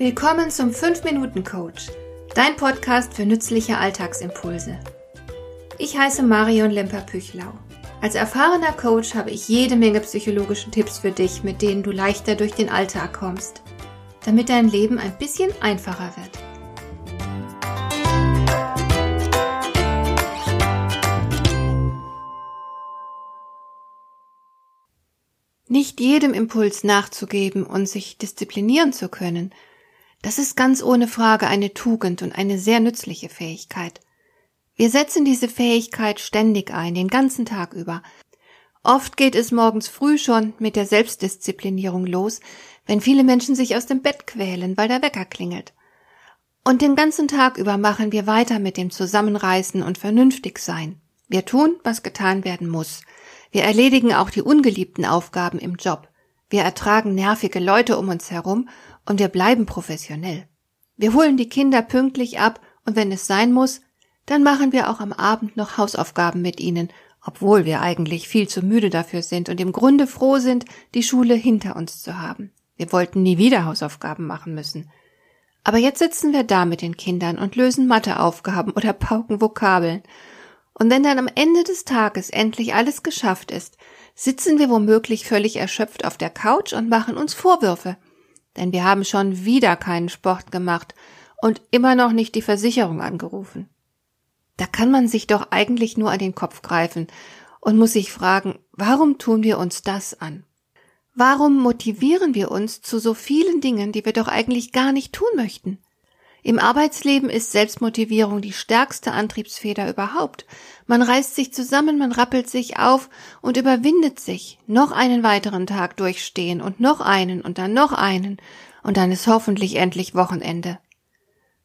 Willkommen zum 5-Minuten-Coach, dein Podcast für nützliche Alltagsimpulse. Ich heiße Marion Lemper-Püchlau. Als erfahrener Coach habe ich jede Menge psychologische Tipps für dich, mit denen du leichter durch den Alltag kommst, damit dein Leben ein bisschen einfacher wird. Nicht jedem Impuls nachzugeben und sich disziplinieren zu können, das ist ganz ohne Frage eine Tugend und eine sehr nützliche Fähigkeit. Wir setzen diese Fähigkeit ständig ein, den ganzen Tag über. Oft geht es morgens früh schon mit der Selbstdisziplinierung los, wenn viele Menschen sich aus dem Bett quälen, weil der Wecker klingelt. Und den ganzen Tag über machen wir weiter mit dem Zusammenreißen und vernünftig sein. Wir tun, was getan werden muss. Wir erledigen auch die ungeliebten Aufgaben im Job. Wir ertragen nervige Leute um uns herum und wir bleiben professionell. Wir holen die Kinder pünktlich ab und wenn es sein muss, dann machen wir auch am Abend noch Hausaufgaben mit ihnen, obwohl wir eigentlich viel zu müde dafür sind und im Grunde froh sind, die Schule hinter uns zu haben. Wir wollten nie wieder Hausaufgaben machen müssen. Aber jetzt sitzen wir da mit den Kindern und lösen Matheaufgaben oder pauken Vokabeln und wenn dann am Ende des Tages endlich alles geschafft ist, sitzen wir womöglich völlig erschöpft auf der Couch und machen uns Vorwürfe. Denn wir haben schon wieder keinen Sport gemacht und immer noch nicht die Versicherung angerufen. Da kann man sich doch eigentlich nur an den Kopf greifen und muss sich fragen, warum tun wir uns das an? Warum motivieren wir uns zu so vielen Dingen, die wir doch eigentlich gar nicht tun möchten? Im Arbeitsleben ist Selbstmotivierung die stärkste Antriebsfeder überhaupt. Man reißt sich zusammen, man rappelt sich auf und überwindet sich, noch einen weiteren Tag durchstehen und noch einen und dann noch einen und dann ist hoffentlich endlich Wochenende.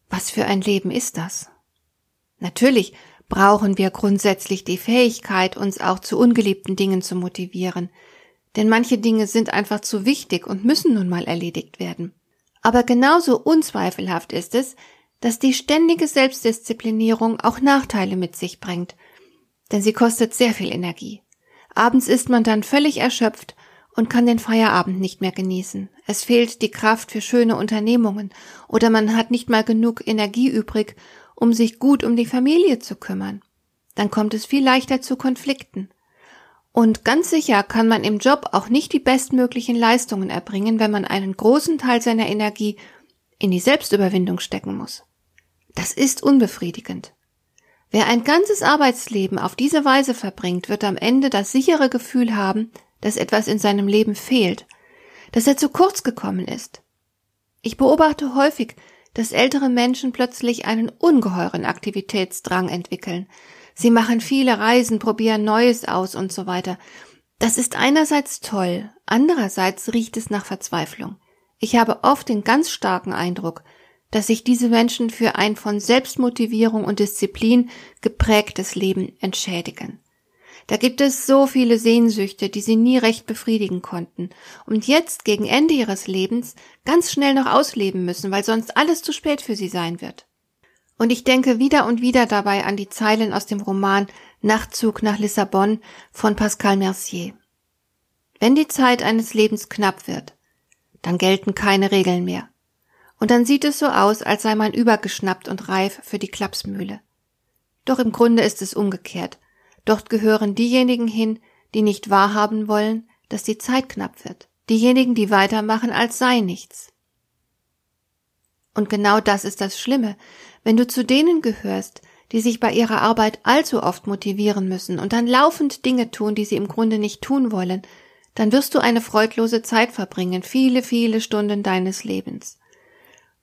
Was für ein Leben ist das? Natürlich brauchen wir grundsätzlich die Fähigkeit, uns auch zu ungeliebten Dingen zu motivieren, denn manche Dinge sind einfach zu wichtig und müssen nun mal erledigt werden. Aber genauso unzweifelhaft ist es, dass die ständige Selbstdisziplinierung auch Nachteile mit sich bringt, denn sie kostet sehr viel Energie. Abends ist man dann völlig erschöpft und kann den Feierabend nicht mehr genießen. Es fehlt die Kraft für schöne Unternehmungen oder man hat nicht mal genug Energie übrig, um sich gut um die Familie zu kümmern. Dann kommt es viel leichter zu Konflikten. Und ganz sicher kann man im Job auch nicht die bestmöglichen Leistungen erbringen, wenn man einen großen Teil seiner Energie in die Selbstüberwindung stecken muss. Das ist unbefriedigend. Wer ein ganzes Arbeitsleben auf diese Weise verbringt, wird am Ende das sichere Gefühl haben, dass etwas in seinem Leben fehlt, dass er zu kurz gekommen ist. Ich beobachte häufig, dass ältere Menschen plötzlich einen ungeheuren Aktivitätsdrang entwickeln, Sie machen viele Reisen, probieren Neues aus und so weiter. Das ist einerseits toll, andererseits riecht es nach Verzweiflung. Ich habe oft den ganz starken Eindruck, dass sich diese Menschen für ein von Selbstmotivierung und Disziplin geprägtes Leben entschädigen. Da gibt es so viele Sehnsüchte, die sie nie recht befriedigen konnten und jetzt gegen Ende ihres Lebens ganz schnell noch ausleben müssen, weil sonst alles zu spät für sie sein wird. Und ich denke wieder und wieder dabei an die Zeilen aus dem Roman Nachtzug nach Lissabon von Pascal Mercier. Wenn die Zeit eines Lebens knapp wird, dann gelten keine Regeln mehr. Und dann sieht es so aus, als sei man übergeschnappt und reif für die Klapsmühle. Doch im Grunde ist es umgekehrt. Dort gehören diejenigen hin, die nicht wahrhaben wollen, dass die Zeit knapp wird. Diejenigen, die weitermachen, als sei nichts. Und genau das ist das Schlimme, wenn du zu denen gehörst, die sich bei ihrer Arbeit allzu oft motivieren müssen und dann laufend Dinge tun, die sie im Grunde nicht tun wollen, dann wirst du eine freudlose Zeit verbringen, viele, viele Stunden deines Lebens.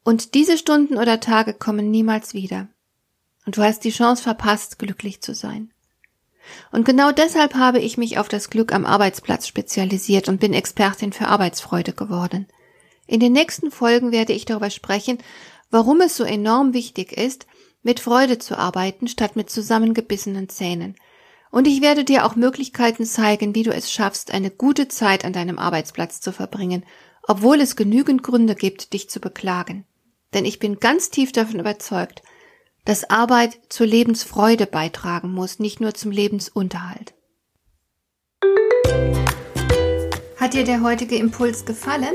Und diese Stunden oder Tage kommen niemals wieder. Und du hast die Chance verpasst, glücklich zu sein. Und genau deshalb habe ich mich auf das Glück am Arbeitsplatz spezialisiert und bin Expertin für Arbeitsfreude geworden. In den nächsten Folgen werde ich darüber sprechen, warum es so enorm wichtig ist, mit Freude zu arbeiten, statt mit zusammengebissenen Zähnen. Und ich werde dir auch Möglichkeiten zeigen, wie du es schaffst, eine gute Zeit an deinem Arbeitsplatz zu verbringen, obwohl es genügend Gründe gibt, dich zu beklagen. Denn ich bin ganz tief davon überzeugt, dass Arbeit zur Lebensfreude beitragen muss, nicht nur zum Lebensunterhalt. Hat dir der heutige Impuls gefallen?